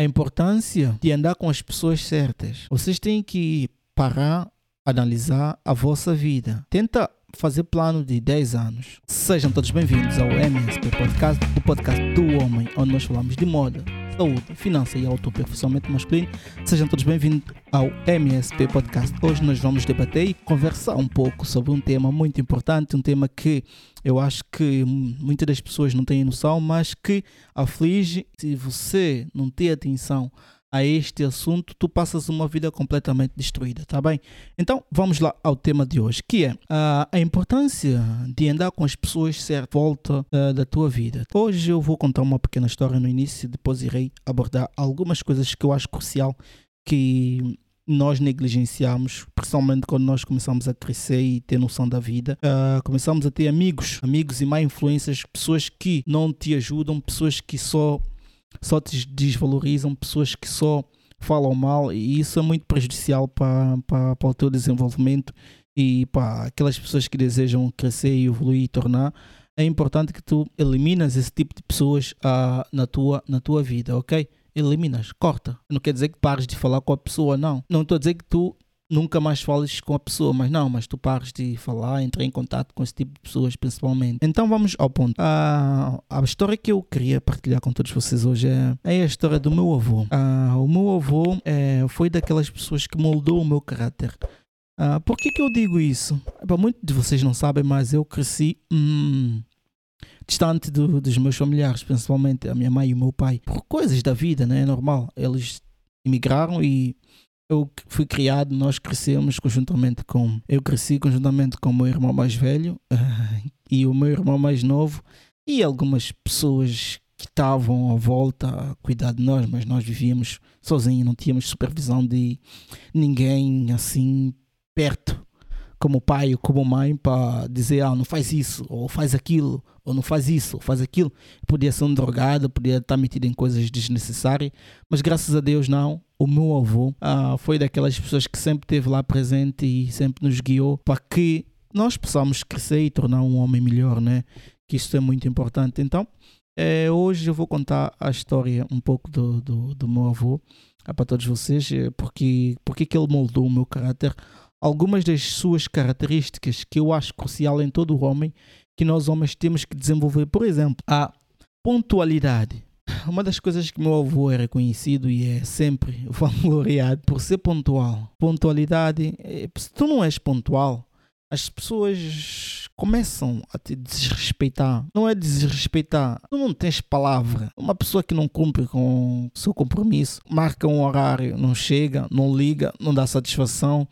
a importância de andar com as pessoas certas. Vocês têm que parar, analisar a vossa vida. Tenta fazer plano de 10 anos. Sejam todos bem-vindos ao MSP Podcast, o podcast do homem, onde nós falamos de moda, saúde, finança e autoaperfeiçoamento masculino. Sejam todos bem-vindos ao MSP Podcast. Hoje nós vamos debater e conversar um pouco sobre um tema muito importante, um tema que eu acho que muitas das pessoas não têm noção, mas que aflige se você não tem atenção a este assunto, tu passas uma vida completamente destruída, tá bem? Então vamos lá ao tema de hoje, que é uh, a importância de andar com as pessoas certas volta uh, da tua vida. Hoje eu vou contar uma pequena história no início, depois irei abordar algumas coisas que eu acho crucial que nós negligenciamos, principalmente quando nós começamos a crescer e ter noção da vida. Uh, começamos a ter amigos, amigos e má influências, pessoas que não te ajudam, pessoas que só só desvalorizam, pessoas que só falam mal e isso é muito prejudicial para, para, para o teu desenvolvimento e para aquelas pessoas que desejam crescer e evoluir e tornar é importante que tu eliminas esse tipo de pessoas uh, na, tua, na tua vida, ok? Eliminas, corta. Não quer dizer que pares de falar com a pessoa, não. Não estou a dizer que tu nunca mais fales com a pessoa, mas não, mas tu pares de falar, entrar em contato com esse tipo de pessoas principalmente. Então vamos ao ponto. A, a história que eu queria partilhar com todos vocês hoje é, é a história do meu avô. Ah, o meu avô é, foi daquelas pessoas que moldou o meu caráter. Ah, por que, que eu digo isso? Para muitos de vocês não sabem, mas eu cresci hum, distante do, dos meus familiares, principalmente a minha mãe e o meu pai, por coisas da vida, né? É normal. Eles emigraram e eu fui criado, nós crescemos conjuntamente com. Eu cresci conjuntamente com o meu irmão mais velho uh, e o meu irmão mais novo e algumas pessoas que estavam à volta a cuidar de nós, mas nós vivíamos sozinhos, não tínhamos supervisão de ninguém assim perto como pai ou como mãe para dizer, ah, não faz isso, ou faz aquilo, ou não faz isso, ou faz aquilo. Podia ser um drogado, podia estar metido em coisas desnecessárias, mas graças a Deus não. O meu avô ah, foi daquelas pessoas que sempre esteve lá presente e sempre nos guiou para que nós possamos crescer e tornar um homem melhor, né? Que isso é muito importante. Então, é, hoje eu vou contar a história um pouco do, do, do meu avô ah, para todos vocês, eh, porque, porque que ele moldou o meu caráter algumas das suas características que eu acho crucial em todo homem que nós homens temos que desenvolver. Por exemplo, a pontualidade. Uma das coisas que meu avô é reconhecido e é sempre vangloriado por ser pontual. Pontualidade, é, se tu não és pontual, as pessoas começam a te desrespeitar. Não é desrespeitar, tu não tens palavra. Uma pessoa que não cumpre com o seu compromisso, marca um horário, não chega, não liga, não dá satisfação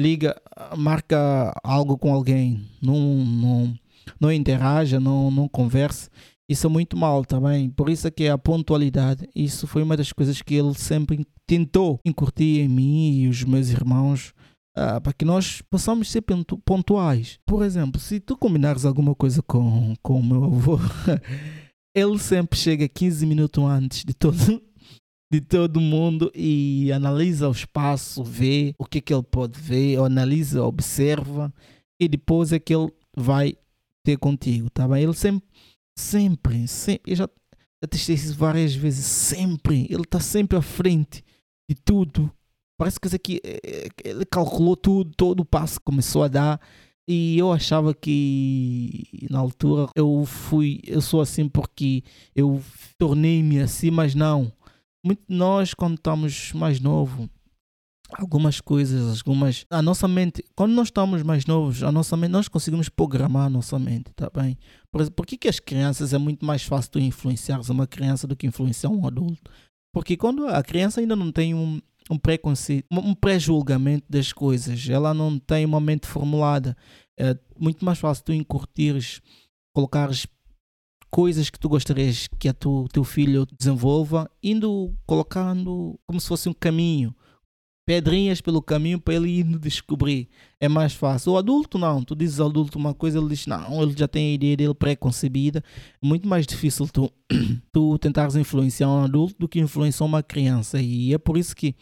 liga, marca algo com alguém, não, não, não interaja, não, não converse, isso é muito mal também. Por isso é que a pontualidade, isso foi uma das coisas que ele sempre tentou incutir em mim e os meus irmãos. Uh, para que nós possamos ser pontuais. Por exemplo, se tu combinares alguma coisa com, com o meu avô, ele sempre chega 15 minutos antes de todo, de todo mundo e analisa o espaço, vê o que, é que ele pode ver, analisa, observa e depois é que ele vai ter contigo, tá bem? Ele sempre, sempre, sempre, eu já, testei isso várias vezes, sempre, ele está sempre à frente de tudo. Parece que aqui, é, é, ele calculou tudo, todo o passo começou a dar. E eu achava que na altura eu fui, eu sou assim porque eu tornei-me assim, mas não. Muito nós quando estamos mais novo algumas coisas algumas a nossa mente quando nós estamos mais novos a nossa mente nós conseguimos programar a nossa mente tá bem por, por que, que as crianças é muito mais fácil tu influenciar uma criança do que influenciar um adulto porque quando a criança ainda não tem um um preconceito, um pré-julgamento das coisas. Ela não tem uma mente formulada. É muito mais fácil tu incutires, colocares coisas que tu gostarias que tu, teu filho desenvolva, indo colocando como se fosse um caminho, pedrinhas pelo caminho para ele indo descobrir. É mais fácil. O adulto não, tu dizes ao adulto uma coisa, ele diz não, ele já tem a ideia dele pré-concebida. É muito mais difícil tu, tu tentares influenciar um adulto do que influenciar uma criança. E é por isso que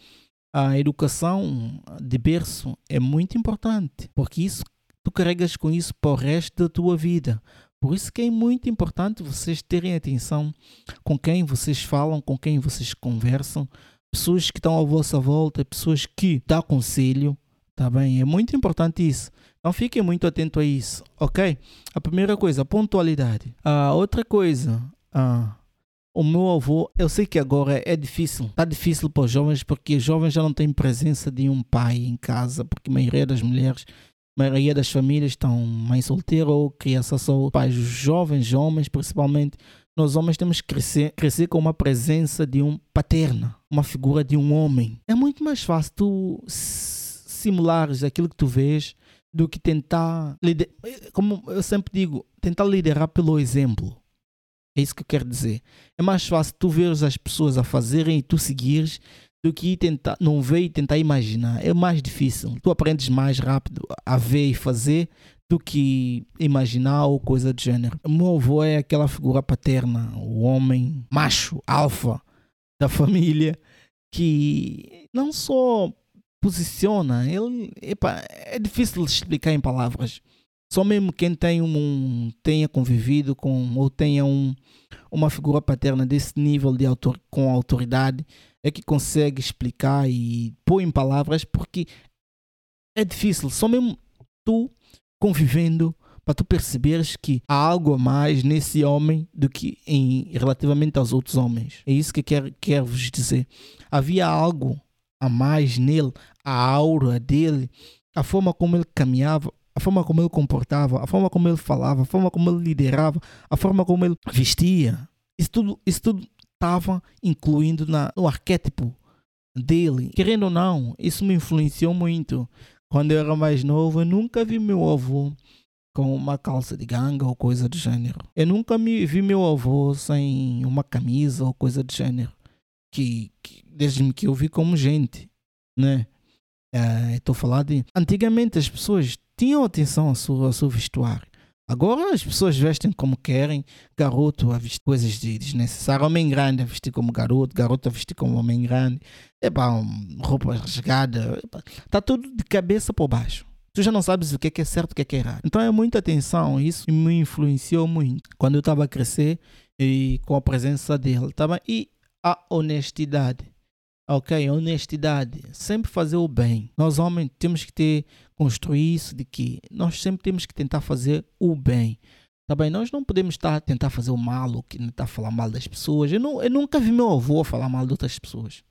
a educação de berço é muito importante, porque isso tu carregas com isso para o resto da tua vida Por isso que é muito importante vocês terem atenção com quem vocês falam, com quem vocês conversam, pessoas que estão à vossa volta, pessoas que dão conselho, tá bem? É muito importante isso. Então fiquem muito atentos a isso, ok? A primeira coisa, pontualidade. A outra coisa, ah, o meu avô, eu sei que agora é difícil, está difícil para os jovens porque os jovens já não têm presença de um pai em casa, porque a maioria das mulheres, a maioria das famílias estão mãe solteira ou criança só. Pais jovens, homens principalmente, nós homens temos que crescer, crescer com uma presença de um paterna, uma figura de um homem. É muito mais fácil tu simulares aquilo que tu vês do que tentar, como eu sempre digo, tentar liderar pelo exemplo. É isso que eu quero dizer. É mais fácil tu veres as pessoas a fazerem e tu seguires do que tentar, não ver e tentar imaginar. É mais difícil. Tu aprendes mais rápido a ver e fazer do que imaginar ou coisa do gênero. O meu avô é aquela figura paterna, o homem macho, alfa da família, que não só posiciona, ele epa, é difícil explicar em palavras. Só mesmo quem tem um, tenha convivido com ou tenha um, uma figura paterna desse nível de autor, com autoridade é que consegue explicar e pôr em palavras porque é difícil. Só mesmo tu convivendo para tu perceberes que há algo a mais nesse homem do que em relativamente aos outros homens. É isso que quero, quero vos dizer. Havia algo a mais nele, a aura dele, a forma como ele caminhava, a forma como ele comportava, a forma como ele falava, a forma como ele liderava, a forma como ele vestia. Isso tudo isso tudo estava incluindo na, no arquétipo dele. Querendo ou não, isso me influenciou muito. Quando eu era mais novo, eu nunca vi meu avô com uma calça de ganga ou coisa do gênero. Eu nunca me vi meu avô sem uma camisa ou coisa do gênero. Que, que desde que eu vi como gente, né? Estou é, falando de. Antigamente as pessoas tinham atenção ao seu, ao seu vestuário. Agora as pessoas vestem como querem, garoto a vestir coisas desnecessárias, homem grande a vestir como garoto, garoto a vestir como homem grande, epá, roupa rasgada, está tudo de cabeça por baixo. Tu já não sabes o que é, certo e o que é errado. Então é muita atenção, isso me influenciou muito quando eu estava a crescer e com a presença dele, tá bem? E a honestidade. Ok, honestidade, sempre fazer o bem. Nós homens temos que ter, construir isso de que nós sempre temos que tentar fazer o bem. Tá bem? Nós não podemos estar a tentar fazer o mal ou tentar falar mal das pessoas. Eu, não, eu nunca vi meu avô falar mal de outras pessoas.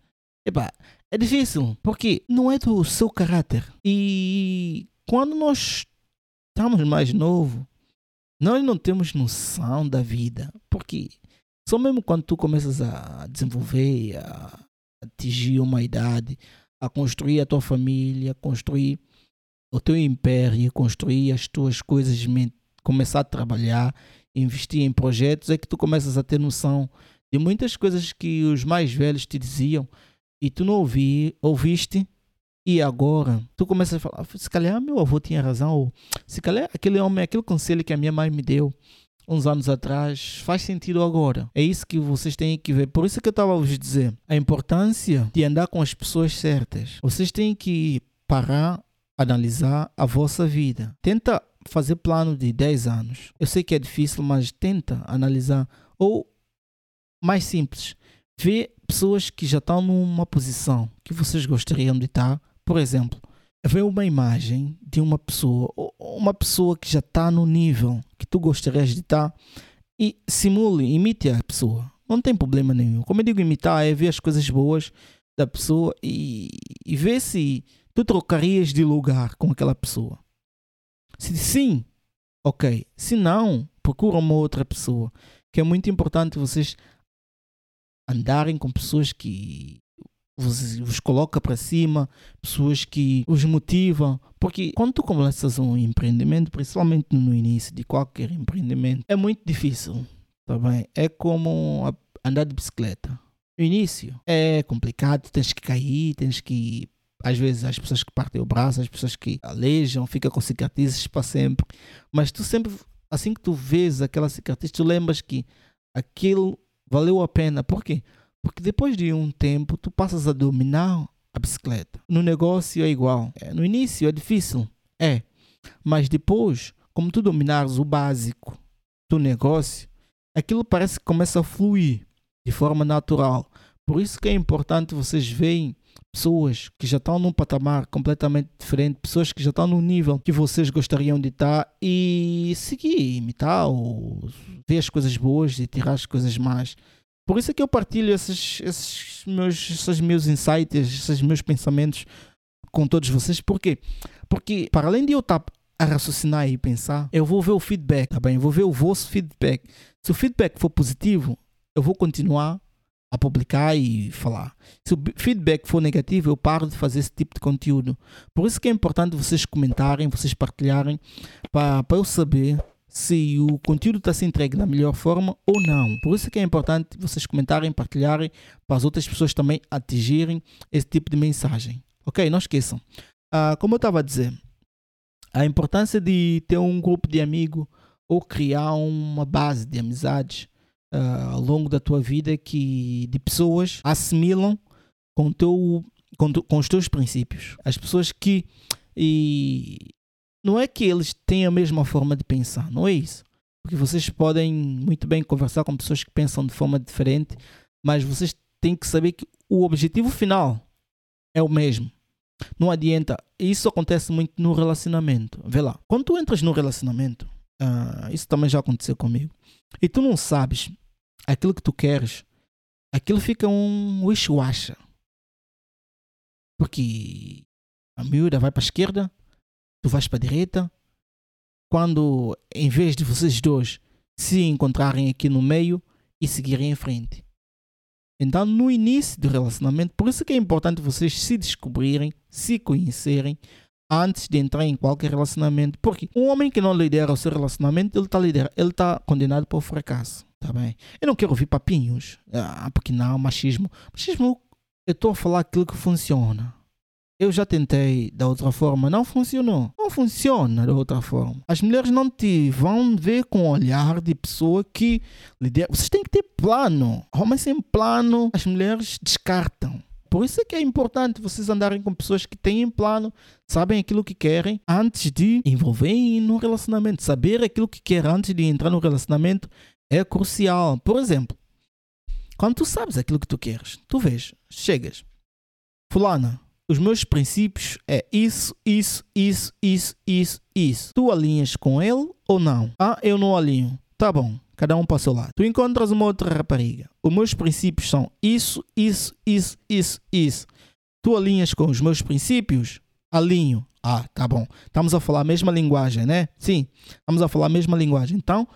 Epá, é difícil, porque não é do seu caráter. E quando nós estamos mais novos, nós não temos noção da vida. Porque só mesmo quando tu começas a desenvolver, a atingir uma idade, a construir a tua família, construir o teu império, construir as tuas coisas, começar a trabalhar, investir em projetos, é que tu começas a ter noção de muitas coisas que os mais velhos te diziam e tu não ouvi, ouviste e agora tu começas a falar, se calhar meu avô tinha razão, ou se calhar aquele homem, aquele conselho que a minha mãe me deu, uns anos atrás faz sentido agora. É isso que vocês têm que ver. Por isso que eu estava a vos dizer a importância de andar com as pessoas certas. Vocês têm que parar, analisar a vossa vida. Tenta fazer plano de 10 anos. Eu sei que é difícil, mas tenta analisar. Ou, mais simples, ver pessoas que já estão numa posição que vocês gostariam de estar. Por exemplo, ver uma imagem de uma pessoa, uma pessoa que já está no nível que tu gostarias de estar e simule, imite a pessoa. Não tem problema nenhum. Como eu digo, imitar é ver as coisas boas da pessoa e, e ver se tu trocarias de lugar com aquela pessoa. Se sim, ok. Se não, procura uma outra pessoa. Que é muito importante vocês andarem com pessoas que vos, vos coloca para cima, pessoas que os motivam. Porque quando tu começas um empreendimento, principalmente no início de qualquer empreendimento, é muito difícil, tá bem? É como andar de bicicleta. No início é complicado, tens que cair, tens que às vezes as pessoas que partem o braço, as pessoas que alejam, ficam com cicatrizes para sempre. Mas tu sempre, assim que tu vês aquela cicatriz, tu lembras que aquilo valeu a pena. Por quê? Porque depois de um tempo, tu passas a dominar a bicicleta. No negócio é igual. É, no início é difícil, é. Mas depois, como tu dominares o básico, do negócio, aquilo parece que começa a fluir de forma natural. Por isso que é importante vocês verem pessoas que já estão num patamar completamente diferente, pessoas que já estão no nível que vocês gostariam de estar e seguir, imitar ou ver as coisas boas e tirar as coisas más. Por isso é que eu partilho esses, esses, meus, esses meus insights, esses meus pensamentos com todos vocês. Por quê? Porque para além de eu estar a raciocinar e pensar, eu vou ver o feedback, tá bem? Eu vou ver o vosso feedback. Se o feedback for positivo, eu vou continuar a publicar e falar. Se o feedback for negativo, eu paro de fazer esse tipo de conteúdo. Por isso que é importante vocês comentarem, vocês partilharem, para, eu saber se o conteúdo está sendo entregue da melhor forma ou não. Por isso que é importante vocês comentarem, partilharem, para as outras pessoas também atingirem esse tipo de mensagem. Ok? Não esqueçam. Ah, como eu estava a dizer, a importância de ter um grupo de amigos ou criar uma base de amizades uh, ao longo da tua vida que de pessoas assimilam com, teu, com, com os teus princípios. As pessoas que. E não é que eles têm a mesma forma de pensar, não é isso. Porque vocês podem muito bem conversar com pessoas que pensam de forma diferente, mas vocês têm que saber que o objetivo final é o mesmo. Não adianta. Isso acontece muito no relacionamento. Vê lá. Quando tu entras no relacionamento, uh, isso também já aconteceu comigo, e tu não sabes aquilo que tu queres, aquilo fica um wish-washa. Porque a miúda vai para a esquerda, tu vais para a direita. Quando, em vez de vocês dois se encontrarem aqui no meio e seguirem em frente. Então, no início do relacionamento, por isso que é importante vocês se descobrirem, se conhecerem antes de entrar em qualquer relacionamento. Porque um homem que não lidera o seu relacionamento, ele está ele tá condenado para o fracasso. Tá bem? Eu não quero ouvir papinhos. Ah, porque não, machismo. Machismo, eu estou a falar aquilo que funciona. Eu já tentei da outra forma, não funcionou. Não funciona da outra forma. As mulheres não te vão ver com olhar de pessoa que lidera. Vocês têm que ter plano. Homens sem plano, as mulheres descartam. Por isso é que é importante vocês andarem com pessoas que têm plano, sabem aquilo que querem antes de envolverem no relacionamento. Saber aquilo que quer antes de entrar no relacionamento é crucial. Por exemplo, quando tu sabes aquilo que tu queres, tu vês, chegas, fulana, os meus princípios é isso, isso, isso, isso, isso, isso. Tu alinhas com ele ou não? Ah, eu não alinho. Tá bom, cada um para o seu lado. Tu encontras uma outra rapariga. Os meus princípios são isso, isso, isso, isso, isso. Tu alinhas com os meus princípios? Alinho. Ah, tá bom. Estamos a falar a mesma linguagem, né? Sim, estamos a falar a mesma linguagem. Então,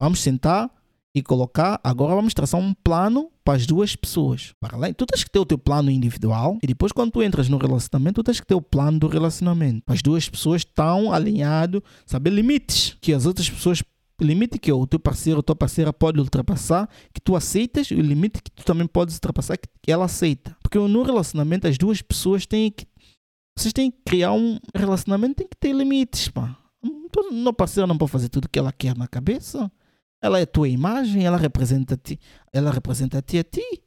vamos sentar e colocar. Agora vamos traçar um plano para as duas pessoas. Para além, tu tens que ter o teu plano individual e depois quando tu entras no relacionamento, tu tens que ter o plano do relacionamento. As duas pessoas estão alinhado, saber limites que as outras pessoas limite que o teu parceiro ou tua parceira pode ultrapassar, que tu aceitas, e o limite que tu também podes ultrapassar, que ela aceita. Porque no relacionamento as duas pessoas têm que. Vocês têm que criar um relacionamento, tem que ter limites, pá. Não parceira não pode fazer tudo que ela quer na cabeça. Ela é a tua imagem, ela representa ti, ela representa ti a ti.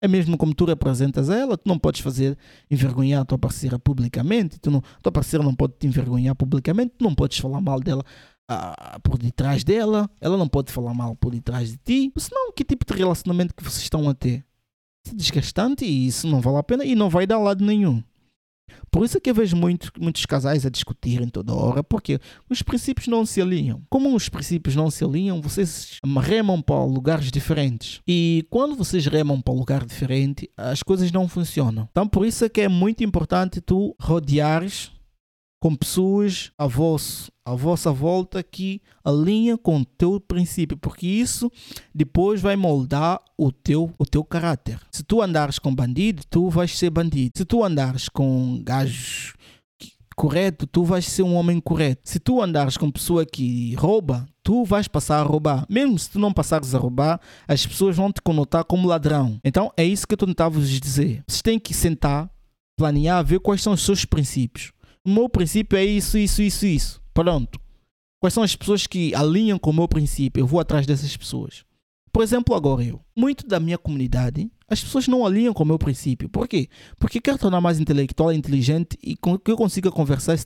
É mesmo como tu representas ela, tu não podes fazer envergonhar a tua parceira publicamente, tu não, a tua parceira não pode te envergonhar publicamente, tu não podes falar mal dela ah, por detrás dela, ela não pode falar mal por detrás de ti. Senão, que tipo de relacionamento que vocês estão a ter? É desgastante e isso não vale a pena e não vai dar lado nenhum. Por isso é que eu vejo muito, muitos casais a discutirem toda hora, porque os princípios não se alinham. Como os princípios não se alinham, vocês remam para lugares diferentes. E quando vocês remam para um lugar diferente, as coisas não funcionam. Então, por isso é que é muito importante tu rodeares com pessoas à, vosso, à vossa volta que alinham com o teu princípio, porque isso depois vai moldar o teu, o teu caráter. Se tu andares com bandido, tu vais ser bandido. Se tu andares com gajos correto, tu vais ser um homem correto. Se tu andares com pessoa que rouba, tu vais passar a roubar. Mesmo se tu não passares a roubar, as pessoas vão te conotar como ladrão. Então é isso que eu tentava vos dizer. Vocês têm que sentar, planear, ver quais são os seus princípios. O meu princípio é isso, isso, isso, isso. Pronto. Quais são as pessoas que alinham com o meu princípio? Eu vou atrás dessas pessoas. Por exemplo, agora eu. Muito da minha comunidade, as pessoas não alinham com o meu princípio. Por quê? Porque quero tornar mais intelectual, inteligente e que eu consiga conversar,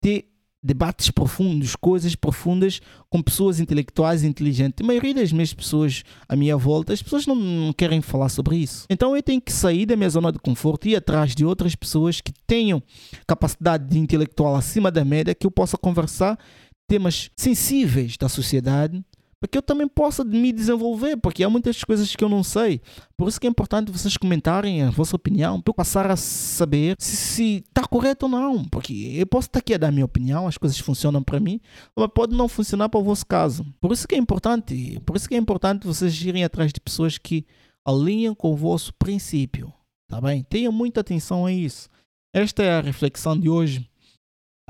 ter debates profundos, coisas profundas com pessoas intelectuais e inteligentes. A maioria das minhas pessoas à minha volta, as pessoas não querem falar sobre isso. Então eu tenho que sair da minha zona de conforto e ir atrás de outras pessoas que tenham capacidade de intelectual acima da média, que eu possa conversar temas sensíveis da sociedade para que eu também possa me desenvolver, porque há muitas coisas que eu não sei. Por isso que é importante vocês comentarem a vossa opinião, para eu passar a saber se está correto ou não. Porque eu posso estar aqui a dar a minha opinião, as coisas funcionam para mim, mas pode não funcionar para o vosso caso. Por isso que é importante, por isso que é importante vocês irem atrás de pessoas que alinham com o vosso princípio, tá bem? Tenham muita atenção a isso. Esta é a reflexão de hoje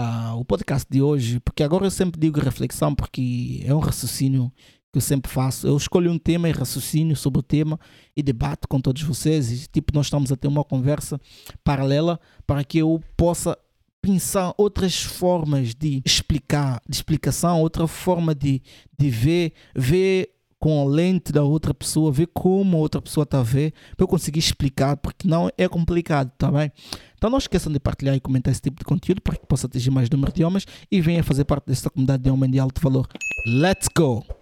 uh, o podcast de hoje, porque agora eu sempre digo reflexão, porque é um raciocínio que eu sempre faço. Eu escolho um tema e raciocínio sobre o tema e debato com todos vocês. E, tipo, nós estamos a ter uma conversa paralela para que eu possa pensar outras formas de explicar, de explicação, outra forma de, de ver, ver com a lente da outra pessoa, ver como a outra pessoa está a ver, para eu conseguir explicar, porque não é complicado, tá bem? Então não esqueçam de partilhar e comentar esse tipo de conteúdo para que possa atingir mais número de homens e venha fazer parte desta comunidade de homem de alto valor. Let's go!